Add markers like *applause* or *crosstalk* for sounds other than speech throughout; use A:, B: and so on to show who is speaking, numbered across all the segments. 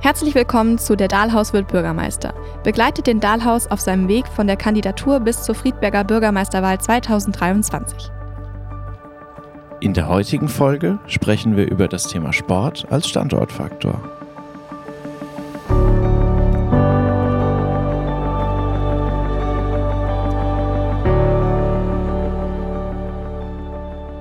A: Herzlich willkommen zu Der Dahlhaus wird Bürgermeister. Begleitet den Dahlhaus auf seinem Weg von der Kandidatur bis zur Friedberger Bürgermeisterwahl 2023.
B: In der heutigen Folge sprechen wir über das Thema Sport als Standortfaktor.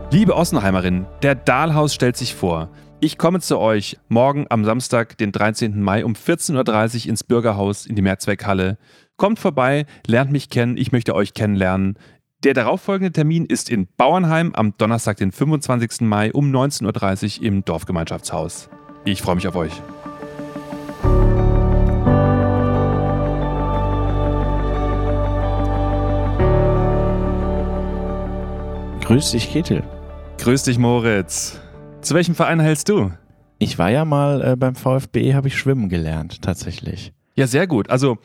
C: Liebe Ossenheimerinnen, der Dahlhaus stellt sich vor. Ich komme zu euch morgen am Samstag, den 13. Mai um 14.30 Uhr ins Bürgerhaus in die Mehrzweckhalle. Kommt vorbei, lernt mich kennen, ich möchte euch kennenlernen. Der darauffolgende Termin ist in Bauernheim am Donnerstag, den 25. Mai um 19.30 Uhr im Dorfgemeinschaftshaus. Ich freue mich auf euch.
B: Grüß dich, Ketil.
C: Grüß dich, Moritz. Zu welchem Verein hältst du?
B: Ich war ja mal äh, beim VfB, habe ich schwimmen gelernt, tatsächlich.
C: Ja, sehr gut. Also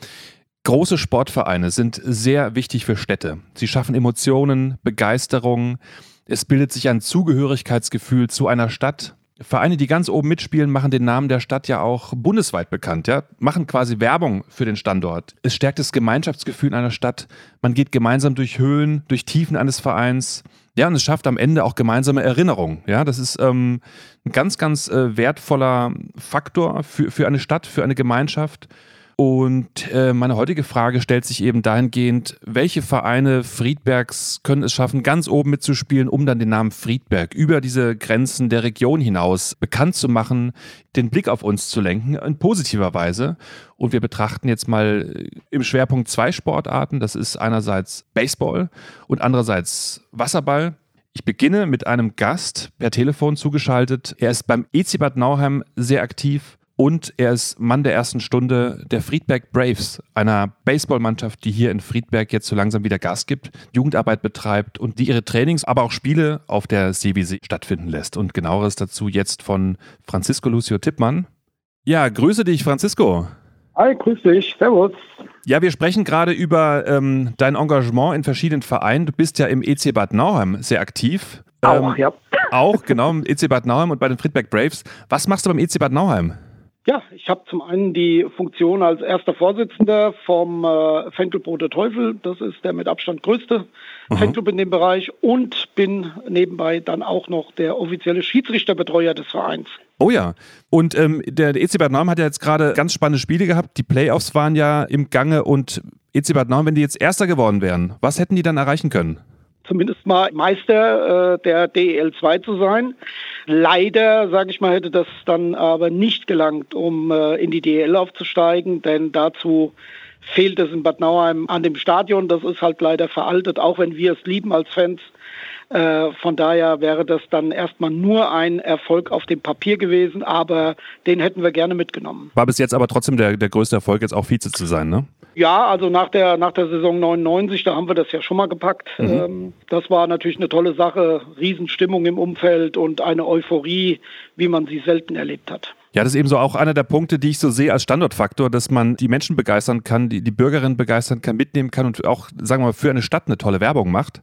C: große Sportvereine sind sehr wichtig für Städte. Sie schaffen Emotionen, Begeisterung. Es bildet sich ein Zugehörigkeitsgefühl zu einer Stadt. Vereine, die ganz oben mitspielen, machen den Namen der Stadt ja auch bundesweit bekannt, ja, machen quasi Werbung für den Standort. Es stärkt das Gemeinschaftsgefühl in einer Stadt. Man geht gemeinsam durch Höhen, durch Tiefen eines Vereins. Ja, und es schafft am Ende auch gemeinsame Erinnerungen. Ja, das ist ähm, ein ganz, ganz äh, wertvoller Faktor für, für eine Stadt, für eine Gemeinschaft. Und äh, meine heutige Frage stellt sich eben dahingehend, welche Vereine Friedbergs können es schaffen, ganz oben mitzuspielen, um dann den Namen Friedberg über diese Grenzen der Region hinaus bekannt zu machen, den Blick auf uns zu lenken, in positiver Weise. Und wir betrachten jetzt mal im Schwerpunkt zwei Sportarten. Das ist einerseits Baseball und andererseits Wasserball. Ich beginne mit einem Gast per Telefon zugeschaltet. Er ist beim EC Bad Nauheim sehr aktiv und er ist Mann der ersten Stunde der Friedberg Braves, einer Baseballmannschaft, die hier in Friedberg jetzt so langsam wieder Gas gibt, Jugendarbeit betreibt und die ihre Trainings, aber auch Spiele auf der Seewiese stattfinden lässt. Und genaueres dazu jetzt von Francisco Lucio Tippmann. Ja, grüße dich, Francisco.
D: Hi, grüß dich. Servus.
C: Ja, wir sprechen gerade über ähm, dein Engagement in verschiedenen Vereinen. Du bist ja im EC Bad Nauheim sehr aktiv.
D: Auch, ähm, ja.
C: Auch, genau, im EC Bad Nauheim und bei den Friedberg Braves. Was machst du beim EC Bad Nauheim?
D: Ja, ich habe zum einen die Funktion als erster Vorsitzender vom äh, Fanclub Rote Teufel. Das ist der mit Abstand größte mhm. Fanclub in dem Bereich und bin nebenbei dann auch noch der offizielle Schiedsrichterbetreuer des Vereins.
C: Oh ja. Und ähm, der, der EC Bad Nauheim hat ja jetzt gerade ganz spannende Spiele gehabt. Die Playoffs waren ja im Gange und EC Bad Nauheim, wenn die jetzt Erster geworden wären, was hätten die dann erreichen können?
D: Zumindest mal Meister äh, der DEL 2 zu sein. Leider, sage ich mal, hätte das dann aber nicht gelangt, um äh, in die DEL aufzusteigen, denn dazu fehlt es in Bad Nauheim an dem Stadion. Das ist halt leider veraltet, auch wenn wir es lieben als Fans. Äh, von daher wäre das dann erstmal nur ein Erfolg auf dem Papier gewesen, aber den hätten wir gerne mitgenommen.
C: War bis jetzt aber trotzdem der, der größte Erfolg, jetzt auch Vize zu sein, ne?
D: Ja, also nach der, nach der Saison 99, da haben wir das ja schon mal gepackt. Mhm. Ähm, das war natürlich eine tolle Sache, Riesenstimmung im Umfeld und eine Euphorie, wie man sie selten erlebt hat.
C: Ja, das ist eben so auch einer der Punkte, die ich so sehe als Standortfaktor, dass man die Menschen begeistern kann, die, die Bürgerinnen begeistern kann, mitnehmen kann und auch, sagen wir mal, für eine Stadt eine tolle Werbung macht.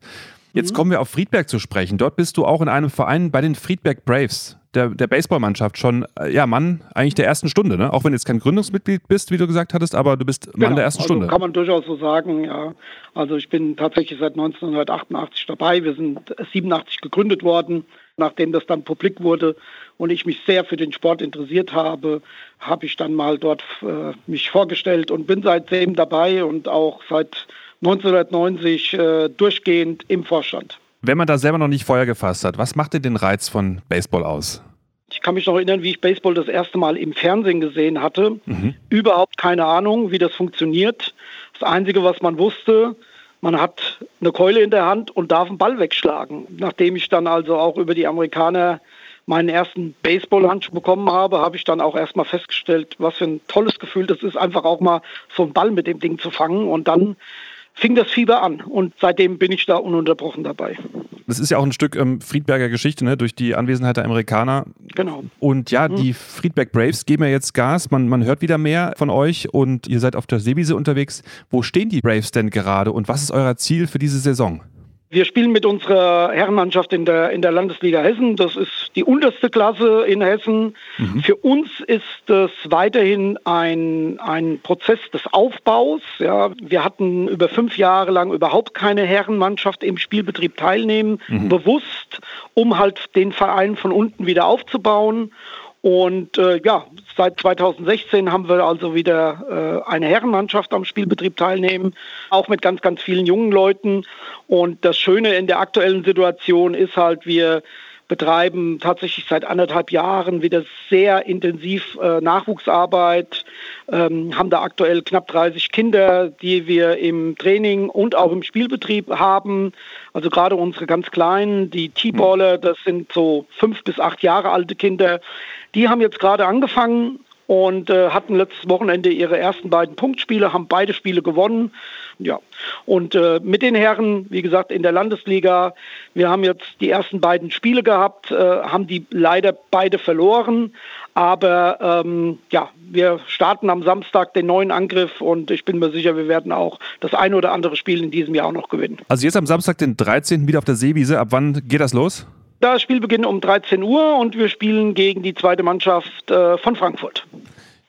C: Jetzt mhm. kommen wir auf Friedberg zu sprechen. Dort bist du auch in einem Verein bei den Friedberg Braves, der, der Baseballmannschaft, schon, äh, ja, Mann eigentlich der ersten Stunde, ne? Auch wenn du jetzt kein Gründungsmitglied bist, wie du gesagt hattest, aber du bist Mann
D: genau.
C: der ersten
D: also
C: Stunde.
D: Kann man durchaus so sagen, ja. Also ich bin tatsächlich seit 1988 dabei. Wir sind 87 gegründet worden. Nachdem das dann publik wurde und ich mich sehr für den Sport interessiert habe, habe ich dann mal dort äh, mich vorgestellt und bin seitdem dabei und auch seit 1990 äh, durchgehend im Vorstand.
C: Wenn man da selber noch nicht Feuer gefasst hat, was macht denn den Reiz von Baseball aus?
D: Ich kann mich noch erinnern, wie ich Baseball das erste Mal im Fernsehen gesehen hatte. Mhm. Überhaupt keine Ahnung, wie das funktioniert. Das Einzige, was man wusste, man hat eine Keule in der Hand und darf einen Ball wegschlagen. Nachdem ich dann also auch über die Amerikaner meinen ersten Baseballhandschuh bekommen habe, habe ich dann auch erstmal festgestellt, was für ein tolles Gefühl das ist, einfach auch mal so einen Ball mit dem Ding zu fangen und dann fing das Fieber an und seitdem bin ich da ununterbrochen dabei.
C: Das ist ja auch ein Stück ähm, Friedberger Geschichte, ne? durch die Anwesenheit der Amerikaner.
D: Genau.
C: Und ja, mhm. die Friedberg Braves geben ja jetzt Gas, man, man hört wieder mehr von euch und ihr seid auf der Seewiese unterwegs. Wo stehen die Braves denn gerade und was ist euer Ziel für diese Saison?
D: Wir spielen mit unserer Herrenmannschaft in der, in der Landesliga Hessen. Das ist die unterste Klasse in Hessen. Mhm. Für uns ist es weiterhin ein, ein Prozess des Aufbaus. Ja, wir hatten über fünf Jahre lang überhaupt keine Herrenmannschaft im Spielbetrieb teilnehmen, mhm. bewusst, um halt den Verein von unten wieder aufzubauen. Und äh, ja, seit 2016 haben wir also wieder äh, eine Herrenmannschaft am Spielbetrieb teilnehmen, auch mit ganz, ganz vielen jungen Leuten. Und das Schöne in der aktuellen Situation ist halt, wir betreiben tatsächlich seit anderthalb Jahren wieder sehr intensiv äh, Nachwuchsarbeit, ähm, haben da aktuell knapp 30 Kinder, die wir im Training und auch im Spielbetrieb haben. Also gerade unsere ganz Kleinen, die T-Baller, das sind so fünf bis acht Jahre alte Kinder, die haben jetzt gerade angefangen und äh, hatten letztes Wochenende ihre ersten beiden Punktspiele, haben beide Spiele gewonnen. Ja, und äh, mit den Herren, wie gesagt, in der Landesliga, wir haben jetzt die ersten beiden Spiele gehabt, äh, haben die leider beide verloren. Aber ähm, ja, wir starten am Samstag den neuen Angriff und ich bin mir sicher, wir werden auch das eine oder andere Spiel in diesem Jahr auch noch gewinnen.
C: Also jetzt am Samstag, den 13. wieder auf der Seewiese. Ab wann geht das los?
D: Das Spiel beginnt um 13 Uhr und wir spielen gegen die zweite Mannschaft äh, von Frankfurt.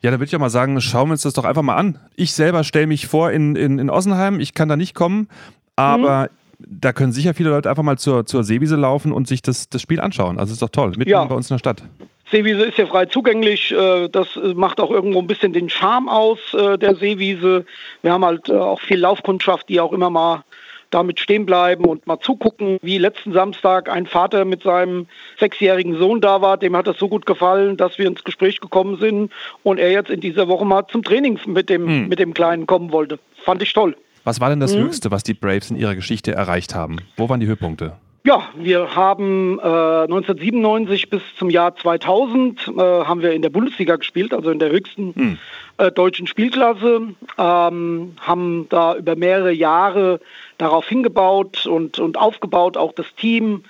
C: Ja, da würde ich ja mal sagen, schauen wir uns das doch einfach mal an. Ich selber stelle mich vor in, in, in Ossenheim, ich kann da nicht kommen, aber mhm. da können sicher viele Leute einfach mal zur, zur Seewiese laufen und sich das, das Spiel anschauen. Also ist doch toll, mitten ja. bei uns in der Stadt.
D: Seewiese ist ja frei zugänglich. Äh, das macht auch irgendwo ein bisschen den Charme aus äh, der Seewiese. Wir haben halt äh, auch viel Laufkundschaft, die auch immer mal damit stehen bleiben und mal zugucken, wie letzten Samstag ein Vater mit seinem sechsjährigen Sohn da war. Dem hat das so gut gefallen, dass wir ins Gespräch gekommen sind und er jetzt in dieser Woche mal zum Training mit dem, hm. mit dem Kleinen kommen wollte. Fand ich toll.
C: Was war denn das hm. Höchste, was die Braves in ihrer Geschichte erreicht haben? Wo waren die Höhepunkte?
D: Ja, wir haben äh, 1997 bis zum Jahr 2000 äh, haben wir in der Bundesliga gespielt, also in der höchsten hm. äh, deutschen Spielklasse, ähm, haben da über mehrere Jahre darauf hingebaut und, und aufgebaut, auch das Team.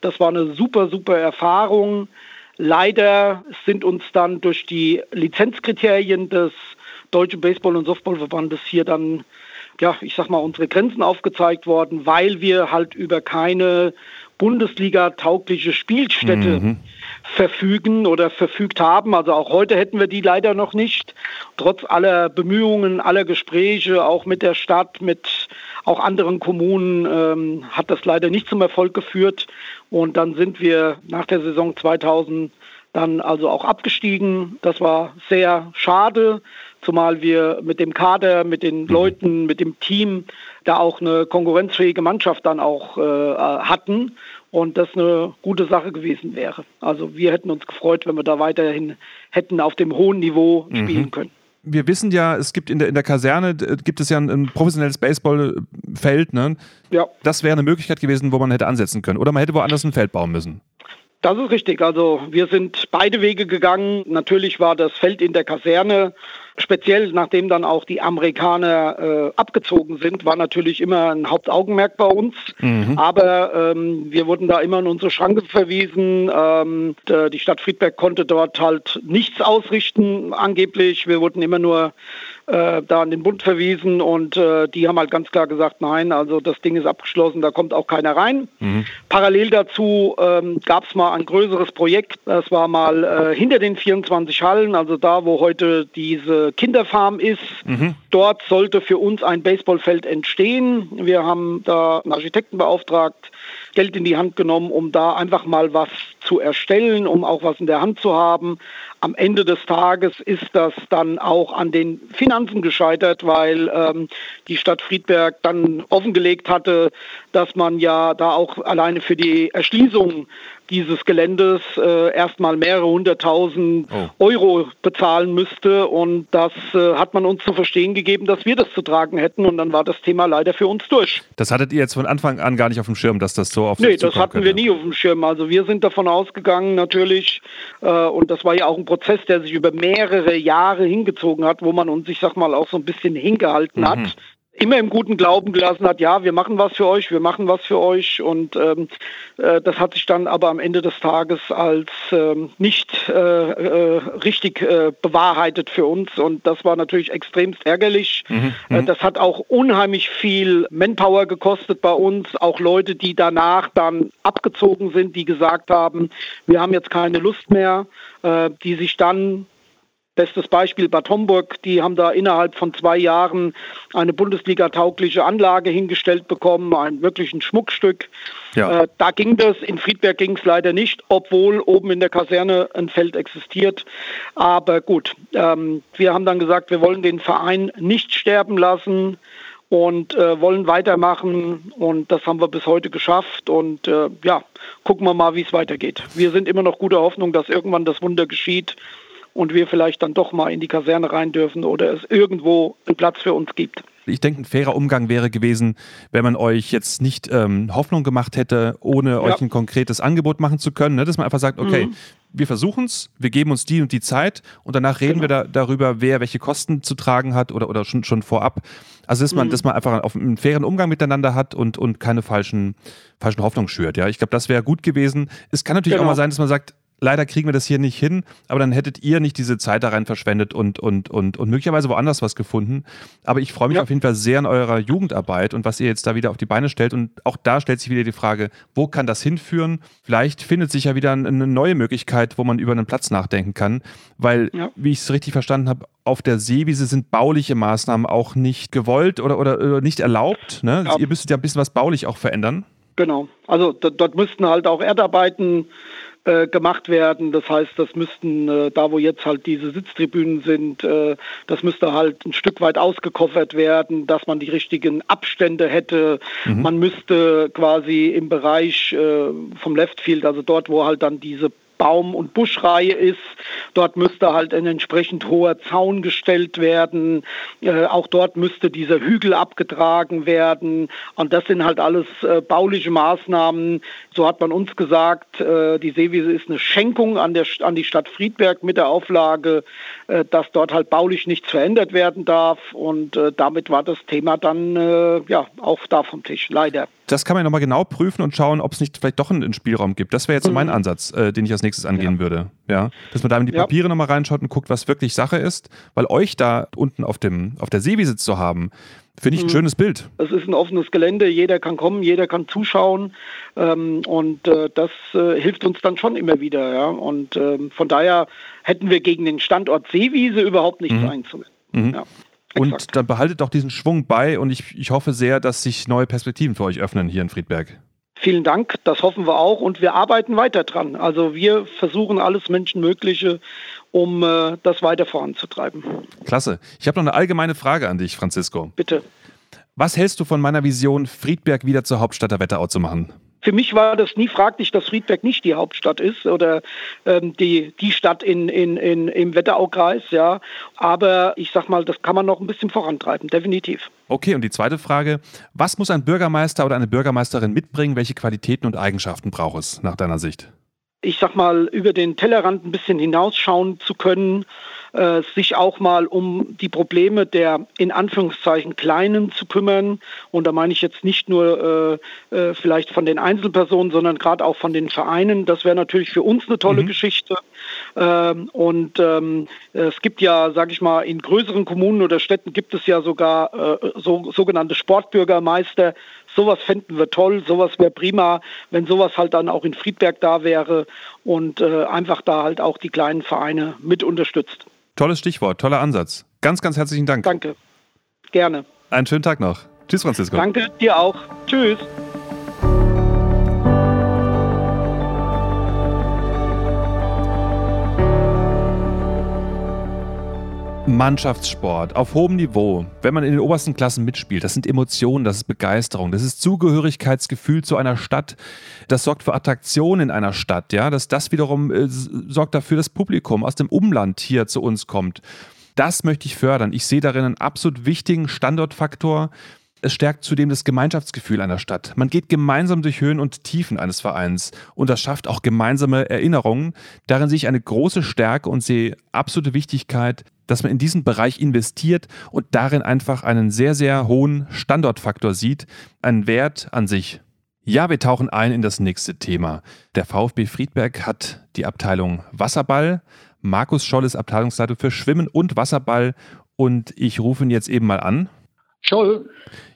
D: Das war eine super, super Erfahrung. Leider sind uns dann durch die Lizenzkriterien des Deutschen Baseball- und Softballverbandes hier dann ja, ich sag mal, unsere Grenzen aufgezeigt worden, weil wir halt über keine Bundesliga-taugliche Spielstätte mhm. verfügen oder verfügt haben. Also auch heute hätten wir die leider noch nicht. Trotz aller Bemühungen, aller Gespräche, auch mit der Stadt, mit auch anderen Kommunen, ähm, hat das leider nicht zum Erfolg geführt. Und dann sind wir nach der Saison 2000 dann also auch abgestiegen. Das war sehr schade, zumal wir mit dem Kader, mit den mhm. Leuten, mit dem Team da auch eine konkurrenzfähige Mannschaft dann auch äh, hatten und das eine gute Sache gewesen wäre. Also wir hätten uns gefreut, wenn wir da weiterhin hätten auf dem hohen Niveau mhm. spielen können
C: wir wissen ja, es gibt in der, in der Kaserne gibt es ja ein, ein professionelles Baseballfeld. Ne? Ja. Das wäre eine Möglichkeit gewesen, wo man hätte ansetzen können. Oder man hätte woanders ein Feld bauen müssen.
D: Das ist richtig. Also wir sind beide Wege gegangen. Natürlich war das Feld in der Kaserne speziell nachdem dann auch die Amerikaner äh, abgezogen sind, war natürlich immer ein Hauptaugenmerk bei uns. Mhm. Aber ähm, wir wurden da immer in unsere Schranke verwiesen. Ähm, die Stadt Friedberg konnte dort halt nichts ausrichten, angeblich. Wir wurden immer nur äh, da an den Bund verwiesen und äh, die haben halt ganz klar gesagt, nein, also das Ding ist abgeschlossen, da kommt auch keiner rein. Mhm. Parallel dazu ähm, gab es mal ein größeres Projekt, das war mal äh, hinter den 24 Hallen, also da, wo heute diese Kinderfarm ist. Mhm. Dort sollte für uns ein Baseballfeld entstehen. Wir haben da einen Architekten beauftragt, Geld in die Hand genommen, um da einfach mal was zu erstellen, um auch was in der Hand zu haben. Am Ende des Tages ist das dann auch an den Finanzen gescheitert, weil ähm, die Stadt Friedberg dann offengelegt hatte, dass man ja da auch alleine für die Erschließung dieses Geländes äh, erstmal mehrere hunderttausend oh. Euro bezahlen müsste. Und das äh, hat man uns zu verstehen gegeben, dass wir das zu tragen hätten. Und dann war das Thema leider für uns durch.
C: Das hattet ihr jetzt von Anfang an gar nicht auf dem Schirm, dass das so auf
D: Nee, das hatten könnte. wir nie auf dem Schirm. Also wir sind davon ausgegangen natürlich, äh, und das war ja auch ein Prozess, der sich über mehrere Jahre hingezogen hat, wo man uns, ich sag mal, auch so ein bisschen hingehalten mhm. hat immer im guten Glauben gelassen hat, ja, wir machen was für euch, wir machen was für euch. Und ähm, äh, das hat sich dann aber am Ende des Tages als ähm, nicht äh, äh, richtig äh, bewahrheitet für uns. Und das war natürlich extremst ärgerlich. Mhm, äh, mhm. das hat auch unheimlich viel Manpower gekostet bei uns. Auch Leute, die danach dann abgezogen sind, die gesagt haben, wir haben jetzt keine Lust mehr, äh, die sich dann Bestes Beispiel Bad Homburg, die haben da innerhalb von zwei Jahren eine Bundesliga-taugliche Anlage hingestellt bekommen, ein wirklichen Schmuckstück. Ja. Äh, da ging das, in Friedberg ging es leider nicht, obwohl oben in der Kaserne ein Feld existiert. Aber gut, ähm, wir haben dann gesagt, wir wollen den Verein nicht sterben lassen und äh, wollen weitermachen und das haben wir bis heute geschafft und äh, ja, gucken wir mal, wie es weitergeht. Wir sind immer noch guter Hoffnung, dass irgendwann das Wunder geschieht und wir vielleicht dann doch mal in die Kaserne rein dürfen oder es irgendwo einen Platz für uns gibt.
C: Ich denke, ein fairer Umgang wäre gewesen, wenn man euch jetzt nicht ähm, Hoffnung gemacht hätte, ohne ja. euch ein konkretes Angebot machen zu können. Ne? Dass man einfach sagt, okay, mhm. wir versuchen es, wir geben uns die und die Zeit und danach reden genau. wir da, darüber, wer welche Kosten zu tragen hat oder, oder schon, schon vorab. Also, dass man, mhm. dass man einfach auf einen fairen Umgang miteinander hat und, und keine falschen, falschen Hoffnungen schürt. Ja, ich glaube, das wäre gut gewesen. Es kann natürlich genau. auch mal sein, dass man sagt, leider kriegen wir das hier nicht hin, aber dann hättet ihr nicht diese Zeit da rein verschwendet und, und, und, und möglicherweise woanders was gefunden. Aber ich freue mich ja. auf jeden Fall sehr an eurer Jugendarbeit und was ihr jetzt da wieder auf die Beine stellt. Und auch da stellt sich wieder die Frage, wo kann das hinführen? Vielleicht findet sich ja wieder eine neue Möglichkeit, wo man über einen Platz nachdenken kann, weil, ja. wie ich es richtig verstanden habe, auf der Seewiese sind bauliche Maßnahmen auch nicht gewollt oder, oder, oder nicht erlaubt. Ne? Ja. Ihr müsstet ja ein bisschen was baulich auch verändern.
D: Genau. Also dort müssten halt auch Erdarbeiten äh, gemacht werden. Das heißt, das müssten, äh, da wo jetzt halt diese Sitztribünen sind, äh, das müsste halt ein Stück weit ausgekoffert werden, dass man die richtigen Abstände hätte. Mhm. Man müsste quasi im Bereich äh, vom Leftfield, also dort, wo halt dann diese Baum- und Buschreihe ist. Dort müsste halt ein entsprechend hoher Zaun gestellt werden. Äh, auch dort müsste dieser Hügel abgetragen werden. Und das sind halt alles äh, bauliche Maßnahmen. So hat man uns gesagt, äh, die Seewiese ist eine Schenkung an, der, an die Stadt Friedberg mit der Auflage, äh, dass dort halt baulich nichts verändert werden darf. Und äh, damit war das Thema dann äh, ja auch da vom Tisch, leider
C: das kann man nochmal genau prüfen und schauen, ob es nicht vielleicht doch einen Spielraum gibt. Das wäre jetzt so mein mhm. Ansatz, äh, den ich als nächstes angehen ja. würde. Ja, dass man da in die Papiere ja. nochmal reinschaut und guckt, was wirklich Sache ist, weil euch da unten auf, dem, auf der Seewiese zu haben, Finde ich ein mhm. schönes Bild.
D: Es ist ein offenes Gelände, jeder kann kommen, jeder kann zuschauen ähm, und äh, das äh, hilft uns dann schon immer wieder. Ja? Und ähm, von daher hätten wir gegen den Standort Seewiese überhaupt nichts mhm. einzuwenden. Mhm.
C: Ja. Und dann behaltet auch diesen Schwung bei und ich, ich hoffe sehr, dass sich neue Perspektiven für euch öffnen hier in Friedberg.
D: Vielen Dank, das hoffen wir auch und wir arbeiten weiter dran. Also wir versuchen alles Menschenmögliche, um äh, das weiter voranzutreiben.
C: Klasse. Ich habe noch eine allgemeine Frage an dich, Francisco.
D: Bitte.
C: Was hältst du von meiner Vision, Friedberg wieder zur Hauptstadt der Wetterau zu machen?
D: Für mich war das nie fraglich, dass Friedberg nicht die Hauptstadt ist oder ähm, die, die Stadt in, in, in, im Wetteraukreis, ja. Aber ich sag mal, das kann man noch ein bisschen vorantreiben, definitiv.
C: Okay, und die zweite Frage: Was muss ein Bürgermeister oder eine Bürgermeisterin mitbringen? Welche Qualitäten und Eigenschaften braucht es nach deiner Sicht?
D: ich sag mal, über den Tellerrand ein bisschen hinausschauen zu können, äh, sich auch mal um die Probleme der in Anführungszeichen Kleinen zu kümmern. Und da meine ich jetzt nicht nur äh, äh, vielleicht von den Einzelpersonen, sondern gerade auch von den Vereinen. Das wäre natürlich für uns eine tolle mhm. Geschichte. Ähm, und ähm, es gibt ja, sage ich mal, in größeren Kommunen oder Städten gibt es ja sogar äh, so, sogenannte Sportbürgermeister, Sowas fänden wir toll, sowas wäre prima, wenn sowas halt dann auch in Friedberg da wäre und äh, einfach da halt auch die kleinen Vereine mit unterstützt.
C: Tolles Stichwort, toller Ansatz. Ganz, ganz herzlichen Dank.
D: Danke. Gerne.
C: Einen schönen Tag noch. Tschüss, Francisco.
D: Danke, dir auch. Tschüss.
C: Mannschaftssport auf hohem Niveau, wenn man in den obersten Klassen mitspielt, das sind Emotionen, das ist Begeisterung, das ist Zugehörigkeitsgefühl zu einer Stadt, das sorgt für Attraktion in einer Stadt, ja, dass das wiederum äh, sorgt dafür, dass Publikum aus dem Umland hier zu uns kommt. Das möchte ich fördern. Ich sehe darin einen absolut wichtigen Standortfaktor. Es stärkt zudem das Gemeinschaftsgefühl einer Stadt. Man geht gemeinsam durch Höhen und Tiefen eines Vereins und das schafft auch gemeinsame Erinnerungen. Darin sehe ich eine große Stärke und sehe absolute Wichtigkeit, dass man in diesen Bereich investiert und darin einfach einen sehr, sehr hohen Standortfaktor sieht, einen Wert an sich. Ja, wir tauchen ein in das nächste Thema. Der VfB Friedberg hat die Abteilung Wasserball. Markus Scholl ist Abteilungsleiter für Schwimmen und Wasserball und ich rufe ihn jetzt eben mal an.
E: Scholl.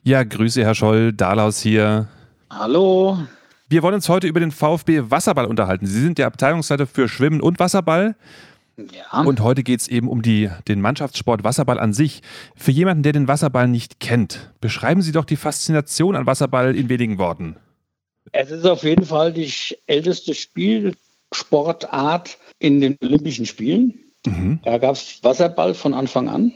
C: Ja, Grüße, Herr Scholl. Dalaus hier.
E: Hallo.
C: Wir wollen uns heute über den VfB Wasserball unterhalten. Sie sind der Abteilungsleiter für Schwimmen und Wasserball.
E: Ja.
C: Und heute geht es eben um die, den Mannschaftssport Wasserball an sich. Für jemanden, der den Wasserball nicht kennt, beschreiben Sie doch die Faszination an Wasserball in wenigen Worten.
E: Es ist auf jeden Fall die älteste Spielsportart in den Olympischen Spielen.
C: Mhm.
E: Da gab es Wasserball von Anfang an.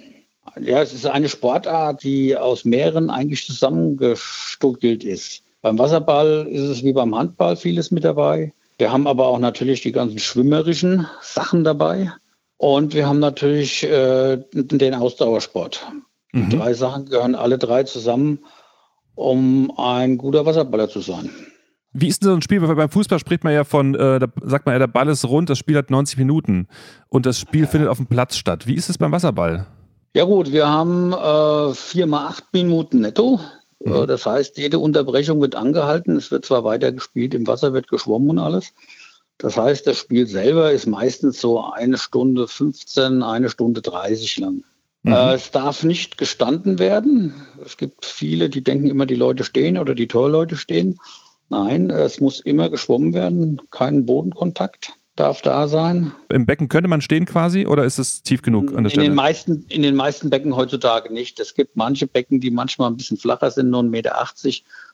E: Ja, es ist eine Sportart, die aus mehreren eigentlich zusammengestuckelt ist. Beim Wasserball ist es wie beim Handball vieles mit dabei. Wir haben aber auch natürlich die ganzen schwimmerischen Sachen dabei. Und wir haben natürlich äh, den Ausdauersport.
C: Mhm.
E: Drei Sachen gehören alle drei zusammen, um ein guter Wasserballer zu sein.
C: Wie ist denn so ein Spiel? Weil beim Fußball spricht man ja von, äh, da sagt man ja, der Ball ist rund, das Spiel hat 90 Minuten und das Spiel findet auf dem Platz statt. Wie ist es beim Wasserball?
E: Ja gut, wir haben äh, vier mal acht Minuten netto.
C: Mhm.
E: Äh, Das heißt, jede Unterbrechung wird angehalten. Es wird zwar weiter gespielt, im Wasser wird geschwommen und alles. Das heißt, das Spiel selber ist meistens so eine Stunde 15, eine Stunde 30 lang.
C: Mhm.
E: Äh, es darf nicht gestanden werden. Es gibt viele, die denken immer, die Leute stehen oder die Torleute stehen. Nein, es muss immer geschwommen werden. Kein Bodenkontakt darf da sein.
C: Im Becken könnte man stehen quasi oder ist es tief genug an der
E: In
C: Stelle?
E: den, meisten, in den meisten Becken heutzutage nicht. Es gibt manche Becken, die manchmal ein bisschen flacher sind, nur 1,80 Meter.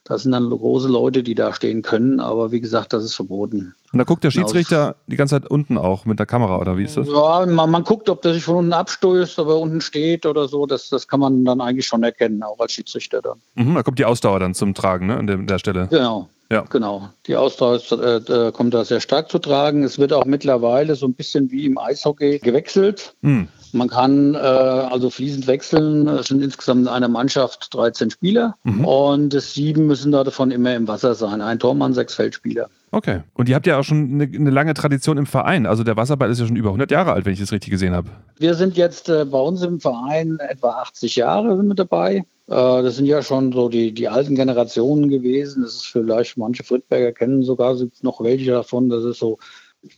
E: Das sind dann große Leute, die da stehen können. Aber wie gesagt, das ist verboten.
C: Und da guckt der Schiedsrichter die ganze Zeit unten auch mit der Kamera oder wie ist das?
E: Ja, man, man guckt, ob der sich von unten abstößt, ob er unten steht oder so. Das, das kann man dann eigentlich schon erkennen, auch als Schiedsrichter dann.
C: Mhm, da kommt die Ausdauer dann zum Tragen ne, an der, der Stelle.
E: Genau.
C: Ja.
E: Genau. Die Ausdauer äh, kommt da sehr stark zu tragen. Es wird auch mittlerweile so ein bisschen wie im Eishockey gewechselt.
C: Mhm.
E: Man kann äh, also fließend wechseln. Es sind insgesamt in einer Mannschaft 13 Spieler
C: Mhm.
E: und sieben müssen davon immer im Wasser sein. Ein Tormann, sechs Feldspieler.
C: Okay. Und ihr habt ja auch schon eine, eine lange Tradition im Verein. Also der Wasserball ist ja schon über 100 Jahre alt, wenn ich das richtig gesehen habe.
E: Wir sind jetzt äh, bei uns im Verein etwa 80 Jahre mit dabei. Äh, das sind ja schon so die, die alten Generationen gewesen. Das ist vielleicht, manche Friedberger kennen sogar sind noch welche davon. Das ist so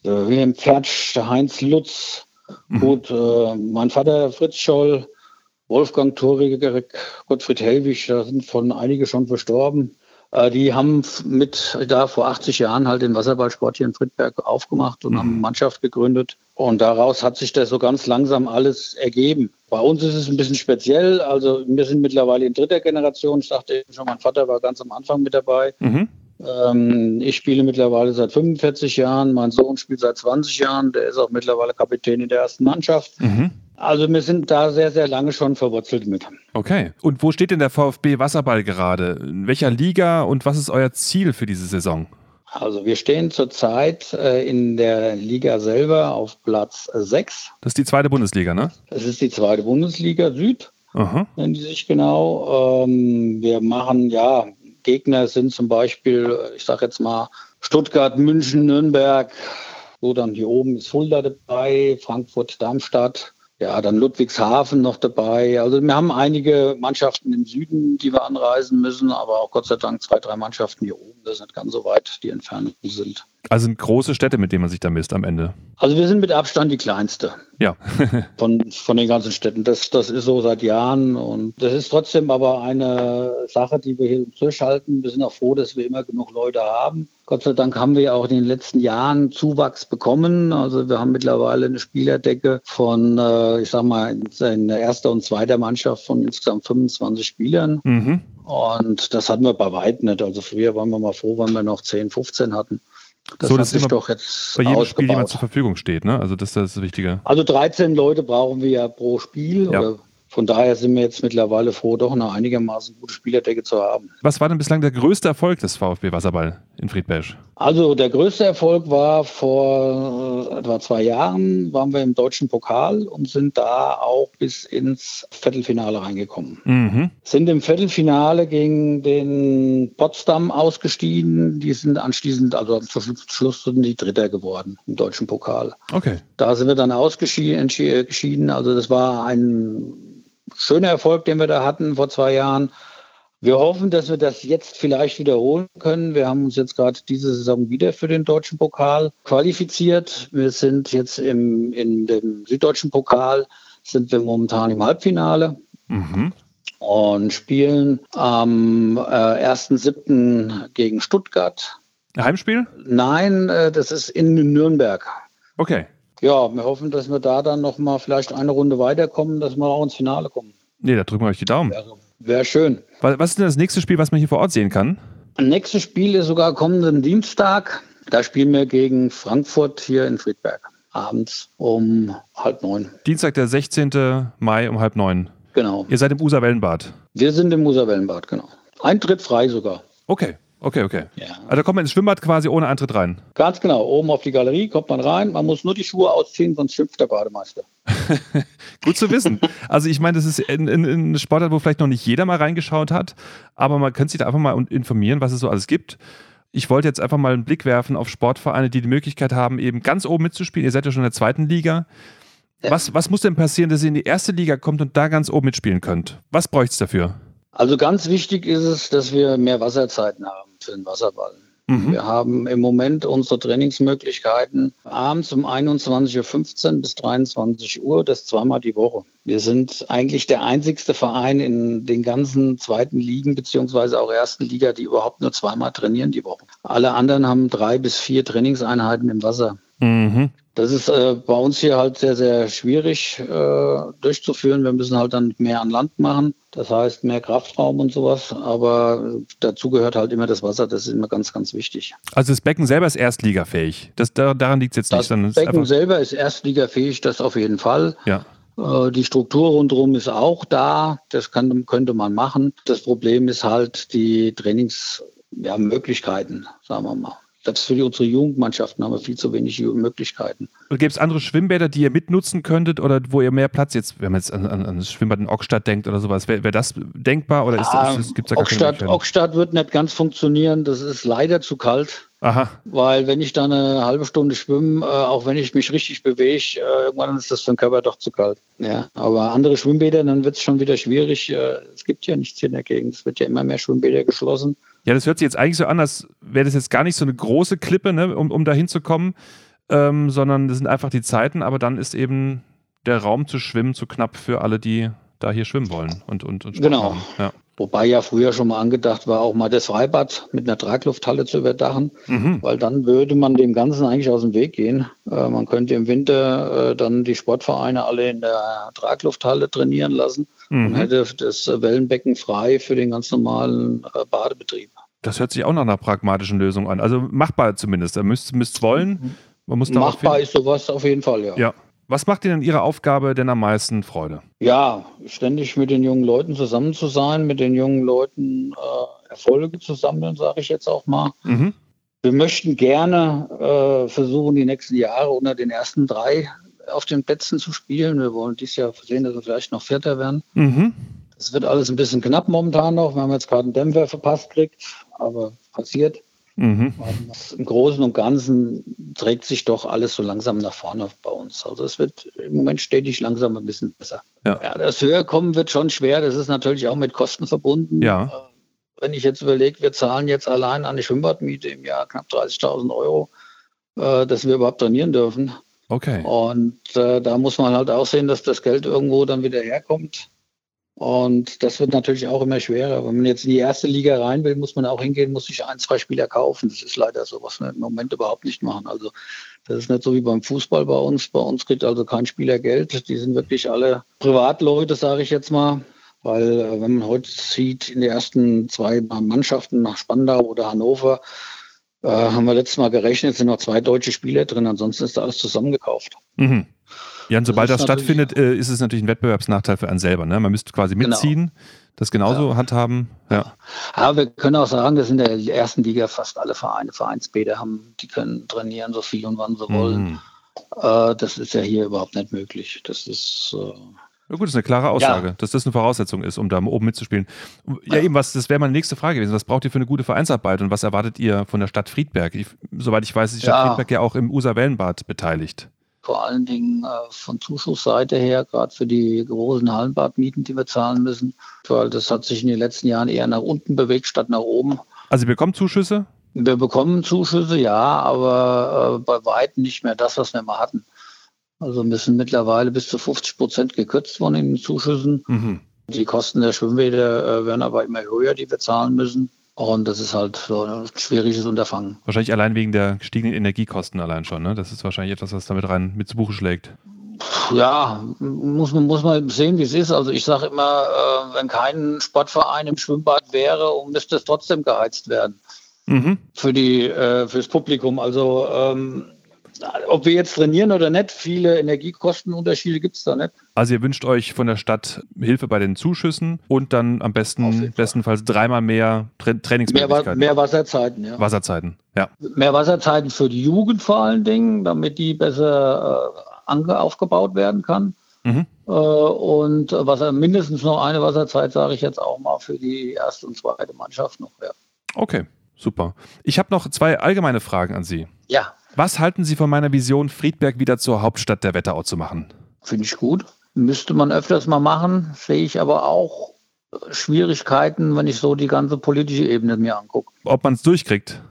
E: äh, Wilhelm Pfertsch, der Heinz Lutz, gut, äh, mein Vater Fritz Scholl, Wolfgang Thoriger, Gottfried Hellwig, da sind von einige schon verstorben. Äh, die haben mit da vor 80 Jahren halt den Wasserballsport hier in Friedberg aufgemacht und haben eine Mannschaft gegründet. Und daraus hat sich das so ganz langsam alles ergeben. Bei uns ist es ein bisschen speziell. Also wir sind mittlerweile in dritter Generation. Ich sagte eben schon, mein Vater war ganz am Anfang mit dabei.
C: Mhm.
E: Ähm, ich spiele mittlerweile seit 45 Jahren. Mein Sohn spielt seit 20 Jahren. Der ist auch mittlerweile Kapitän in der ersten Mannschaft.
C: Mhm.
E: Also wir sind da sehr, sehr lange schon verwurzelt mit.
C: Okay. Und wo steht denn der VfB Wasserball gerade? In welcher Liga und was ist euer Ziel für diese Saison?
E: Also wir stehen zurzeit äh, in der Liga selber auf Platz 6.
C: Das ist die zweite Bundesliga, ne?
E: Das ist die zweite Bundesliga Süd,
C: Aha.
E: nennen die sich genau. Ähm, wir machen, ja, Gegner sind zum Beispiel, ich sage jetzt mal, Stuttgart, München, Nürnberg. So, dann hier oben ist Fulda dabei, Frankfurt, Darmstadt. Ja, dann Ludwigshafen noch dabei. Also wir haben einige Mannschaften im Süden, die wir anreisen müssen, aber auch Gott sei Dank zwei, drei Mannschaften hier oben. Das nicht ganz so weit die Entfernungen sind.
C: Also sind große Städte, mit denen man sich da misst am Ende.
E: Also wir sind mit Abstand die kleinste
C: Ja. *laughs*
E: von, von den ganzen Städten. Das, das ist so seit Jahren und das ist trotzdem aber eine Sache, die wir hier durchhalten. Wir sind auch froh, dass wir immer genug Leute haben. Gott sei Dank haben wir auch in den letzten Jahren Zuwachs bekommen. Also wir haben mittlerweile eine Spielerdecke von, äh, ich sag mal, in der ersten und zweiten Mannschaft von insgesamt 25 Spielern.
C: mhm.
E: Und das hatten wir bei weitem nicht. Also früher waren wir mal froh, wenn wir noch 10, 15 hatten. Das
C: So, dass immer
E: doch jetzt
C: Bei jedem
E: ausgebaut.
C: Spiel jemand zur Verfügung steht, ne? Also das ist das Wichtige.
E: Also 13 Leute brauchen wir ja pro Spiel
C: Ja.
E: oder von daher sind wir jetzt mittlerweile froh, doch eine einigermaßen gute Spielerdecke zu haben.
C: Was war denn bislang der größte Erfolg des VfB Wasserball in Friedberg?
E: Also der größte Erfolg war vor äh, etwa zwei Jahren, waren wir im deutschen Pokal und sind da auch bis ins Viertelfinale reingekommen. Mhm. Sind im Viertelfinale gegen den Potsdam ausgestiegen. Die sind anschließend, also zum Schluss sind die Dritter geworden im deutschen Pokal.
C: Okay.
E: Da sind wir dann ausgeschieden. Also das war ein schöner Erfolg, den wir da hatten vor zwei Jahren. Wir hoffen, dass wir das jetzt vielleicht wiederholen können. Wir haben uns jetzt gerade diese Saison wieder für den deutschen Pokal qualifiziert. Wir sind jetzt im, in dem süddeutschen Pokal, sind wir momentan im Halbfinale. Mhm. Und spielen am äh, 1.7. gegen Stuttgart.
C: Heimspiel?
E: Nein, äh, das ist in Nürnberg.
C: Okay.
E: Ja, wir hoffen, dass wir da dann nochmal vielleicht eine Runde weiterkommen, dass wir auch ins Finale kommen.
C: Nee, da drücken wir euch die Daumen.
E: Wäre, wäre schön.
C: Was ist denn das nächste Spiel, was man hier vor Ort sehen kann?
E: Das nächste Spiel ist sogar kommenden Dienstag. Da spielen wir gegen Frankfurt hier in Friedberg. Abends um halb neun.
C: Dienstag, der 16. Mai um halb neun.
E: Genau.
C: Ihr seid im User-Wellenbad.
E: Wir sind im User-Wellenbad, genau. Eintritt frei sogar.
C: Okay. Okay, okay. Ja. Also da kommt man ins Schwimmbad quasi ohne Eintritt rein.
E: Ganz genau. Oben auf die Galerie kommt man rein. Man muss nur die Schuhe ausziehen, sonst schimpft der Bademeister. *laughs*
C: Gut zu wissen. Also ich meine, das ist ein, Sportart, wo vielleicht noch nicht jeder mal reingeschaut hat, aber man könnte sich da einfach mal informieren, was es so alles gibt. Ich wollte jetzt einfach mal einen Blick werfen auf Sportvereine, die die Möglichkeit haben, eben ganz oben mitzuspielen. Ihr seid ja schon in der zweiten Liga. Was, was muss denn passieren, dass ihr in die erste Liga kommt und da ganz oben mitspielen könnt? Was bräuchte es dafür?
E: Also ganz wichtig ist es, dass wir mehr Wasserzeiten haben für den Wasserball. Mhm. Wir haben im Moment unsere Trainingsmöglichkeiten abends um 21.15 Uhr bis 23 Uhr, das zweimal die Woche. Wir sind eigentlich der einzigste Verein in den ganzen zweiten Ligen beziehungsweise auch ersten Liga, die überhaupt nur zweimal trainieren die Woche. Alle anderen haben drei bis vier Trainingseinheiten im Wasser. Mhm. Das ist äh, bei uns hier halt sehr, sehr schwierig äh, durchzuführen. Wir müssen halt dann mehr an Land machen. Das heißt mehr Kraftraum und sowas. Aber dazu gehört halt immer das Wasser. Das ist immer ganz, ganz wichtig.
C: Also das Becken selber ist erstligafähig. Das, daran liegt es jetzt
E: das nicht. Das Becken selber ist erstligafähig, das auf jeden Fall.
C: Ja.
E: Äh, die Struktur rundherum ist auch da. Das kann, könnte man machen. Das Problem ist halt die Trainingsmöglichkeiten, ja, sagen wir mal. Selbst für unsere Jugendmannschaften haben wir viel zu wenig Möglichkeiten.
C: Gibt es andere Schwimmbäder, die ihr mitnutzen könntet oder wo ihr mehr Platz jetzt, wenn man jetzt an, an, an das Schwimmbad in Ockstadt denkt oder sowas, wäre wär das denkbar oder ist, ah,
E: ist, gibt's da Ockstadt, Ockstadt wird nicht ganz funktionieren, das ist leider zu kalt.
C: Aha.
E: Weil wenn ich da eine halbe Stunde schwimme, äh, auch wenn ich mich richtig bewege, äh, irgendwann ist das für den Körper doch zu kalt. Ja, aber andere Schwimmbäder, dann wird es schon wieder schwierig. Äh, es gibt ja nichts hier in der Gegend. Es wird ja immer mehr Schwimmbäder geschlossen.
C: Ja, das hört sich jetzt eigentlich so an, als wäre das jetzt gar nicht so eine große Klippe, ne, um, um da hinzukommen, ähm, sondern das sind einfach die Zeiten, aber dann ist eben der Raum zu schwimmen zu knapp für alle, die da hier schwimmen wollen und, und, und
E: Genau. Ja. Wobei ja früher schon mal angedacht war, auch mal das Freibad mit einer Traglufthalle zu überdachen, mhm. weil dann würde man dem Ganzen eigentlich aus dem Weg gehen. Äh, man könnte im Winter äh, dann die Sportvereine alle in der Traglufthalle trainieren lassen mhm. und hätte das Wellenbecken frei für den ganz normalen äh, Badebetrieb.
C: Das hört sich auch nach einer pragmatischen Lösung an. Also machbar zumindest. Da müsst es wollen.
E: Man muss machbar ist sowas auf jeden Fall, ja.
C: Ja, was macht Ihnen Ihre Aufgabe denn am meisten Freude?
E: Ja, ständig mit den jungen Leuten zusammen zu sein, mit den jungen Leuten äh, Erfolge zu sammeln, sage ich jetzt auch mal. Mhm. Wir möchten gerne äh, versuchen, die nächsten Jahre unter den ersten drei auf den Plätzen zu spielen. Wir wollen dieses Jahr sehen, dass wir vielleicht noch Vierter werden. Mhm. Es wird alles ein bisschen knapp momentan noch. Wir haben jetzt gerade einen Dämpfer verpasst gekriegt, aber passiert. Mhm. Im Großen und Ganzen trägt sich doch alles so langsam nach vorne bei uns. Also es wird im Moment stetig langsam ein bisschen besser. Ja. ja das Höherkommen wird schon schwer. Das ist natürlich auch mit Kosten verbunden.
C: Ja.
E: Äh, wenn ich jetzt überlege, wir zahlen jetzt allein an die Schwimmbadmiete im Jahr knapp 30.000 Euro, äh, dass wir überhaupt trainieren dürfen.
C: Okay.
E: Und äh, da muss man halt auch sehen, dass das Geld irgendwo dann wieder herkommt. Und das wird natürlich auch immer schwerer. Wenn man jetzt in die erste Liga rein will, muss man auch hingehen, muss sich ein, zwei Spieler kaufen. Das ist leider so, was wir im Moment überhaupt nicht machen. Also das ist nicht so wie beim Fußball bei uns. Bei uns kriegt also kein Spieler Geld. Die sind wirklich alle Privatleute, sage ich jetzt mal. Weil äh, wenn man heute sieht, in den ersten zwei Mannschaften nach Spandau oder Hannover, äh, haben wir letztes Mal gerechnet, sind noch zwei deutsche Spieler drin. Ansonsten ist da alles zusammengekauft. Mhm.
C: Ja, und sobald das, das stattfindet, äh, ist es natürlich ein Wettbewerbsnachteil für einen selber. Ne? Man müsste quasi genau. mitziehen, genau. das genauso ja. handhaben. Ja.
E: ja, wir können auch sagen, dass in der ersten Liga fast alle Vereine Vereinsbäder haben, die können trainieren, so viel und wann sie wollen. Mhm. Äh, das ist ja hier überhaupt nicht möglich. Das ist. Äh,
C: ja gut, das ist eine klare Aussage, ja. dass das eine Voraussetzung ist, um da oben mitzuspielen. Ja, eben, was, das wäre meine nächste Frage gewesen. Was braucht ihr für eine gute Vereinsarbeit und was erwartet ihr von der Stadt Friedberg? Ich, soweit ich weiß, ist die Stadt ja. Friedberg ja auch im User-Wellenbad beteiligt.
E: Vor allen Dingen äh, von Zuschussseite her, gerade für die großen Hallenbadmieten, die wir zahlen müssen. Weil das hat sich in den letzten Jahren eher nach unten bewegt, statt nach oben.
C: Also ihr bekommt Zuschüsse?
E: Wir bekommen Zuschüsse, ja, aber äh, bei weitem nicht mehr das, was wir mal hatten. Also müssen mittlerweile bis zu 50 Prozent gekürzt worden in den Zuschüssen. Mhm. Die Kosten der Schwimmbäder äh, werden aber immer höher, die wir zahlen müssen. Und das ist halt so ein schwieriges Unterfangen.
C: Wahrscheinlich allein wegen der gestiegenen Energiekosten allein schon, ne? Das ist wahrscheinlich etwas, was damit rein mit zu Buche schlägt.
E: Ja, muss man, muss man sehen, wie es ist. Also ich sage immer, äh, wenn kein Sportverein im Schwimmbad wäre, müsste es trotzdem geheizt werden mhm. für die äh, fürs Publikum. Also ähm, ob wir jetzt trainieren oder nicht, viele Energiekostenunterschiede gibt es da nicht.
C: Also ihr wünscht euch von der Stadt Hilfe bei den Zuschüssen und dann am besten bestenfalls dreimal mehr Tra Trainingsmöglichkeiten.
E: Mehr, mehr Wasserzeiten, ja.
C: Wasserzeiten, ja.
E: Mehr Wasserzeiten für die Jugend vor allen Dingen, damit die besser äh, aufgebaut werden kann. Mhm. Äh, und was mindestens noch eine Wasserzeit, sage ich jetzt auch mal, für die erste und zweite Mannschaft noch. Ja.
C: Okay, super. Ich habe noch zwei allgemeine Fragen an Sie.
E: Ja.
C: Was halten Sie von meiner Vision, Friedberg wieder zur Hauptstadt der Wetterau zu machen?
E: Finde ich gut. Müsste man öfters mal machen, sehe ich aber auch Schwierigkeiten, wenn ich so die ganze politische Ebene mir angucke.
C: Ob man es durchkriegt?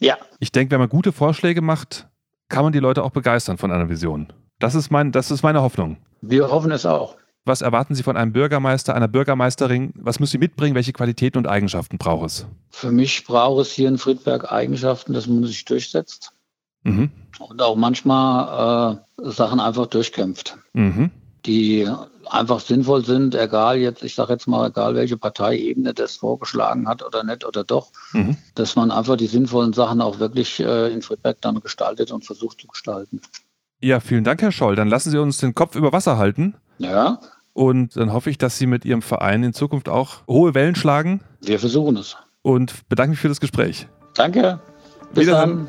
E: Ja.
C: Ich denke, wenn man gute Vorschläge macht, kann man die Leute auch begeistern von einer Vision. Das ist, mein, das ist meine Hoffnung.
E: Wir hoffen es auch.
C: Was erwarten Sie von einem Bürgermeister, einer Bürgermeisterin? Was muss sie mitbringen? Welche Qualitäten und Eigenschaften braucht es?
E: Für mich braucht es hier in Friedberg Eigenschaften, dass man sich durchsetzt. Mhm. Und auch manchmal äh, Sachen einfach durchkämpft, mhm. die einfach sinnvoll sind, egal jetzt, ich sage jetzt mal, egal welche Parteiebene das vorgeschlagen hat oder nicht oder doch, mhm. dass man einfach die sinnvollen Sachen auch wirklich äh, in Friedberg dann gestaltet und versucht zu gestalten.
C: Ja, vielen Dank, Herr Scholl. Dann lassen Sie uns den Kopf über Wasser halten.
E: Ja.
C: Und dann hoffe ich, dass Sie mit Ihrem Verein in Zukunft auch hohe Wellen schlagen.
E: Wir versuchen es.
C: Und bedanke mich für das Gespräch.
E: Danke. Bis dann.